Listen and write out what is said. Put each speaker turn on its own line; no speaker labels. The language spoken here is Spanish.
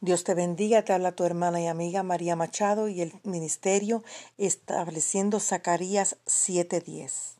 Dios te bendiga, te habla tu hermana y amiga María Machado y el ministerio estableciendo Zacarías 7:10.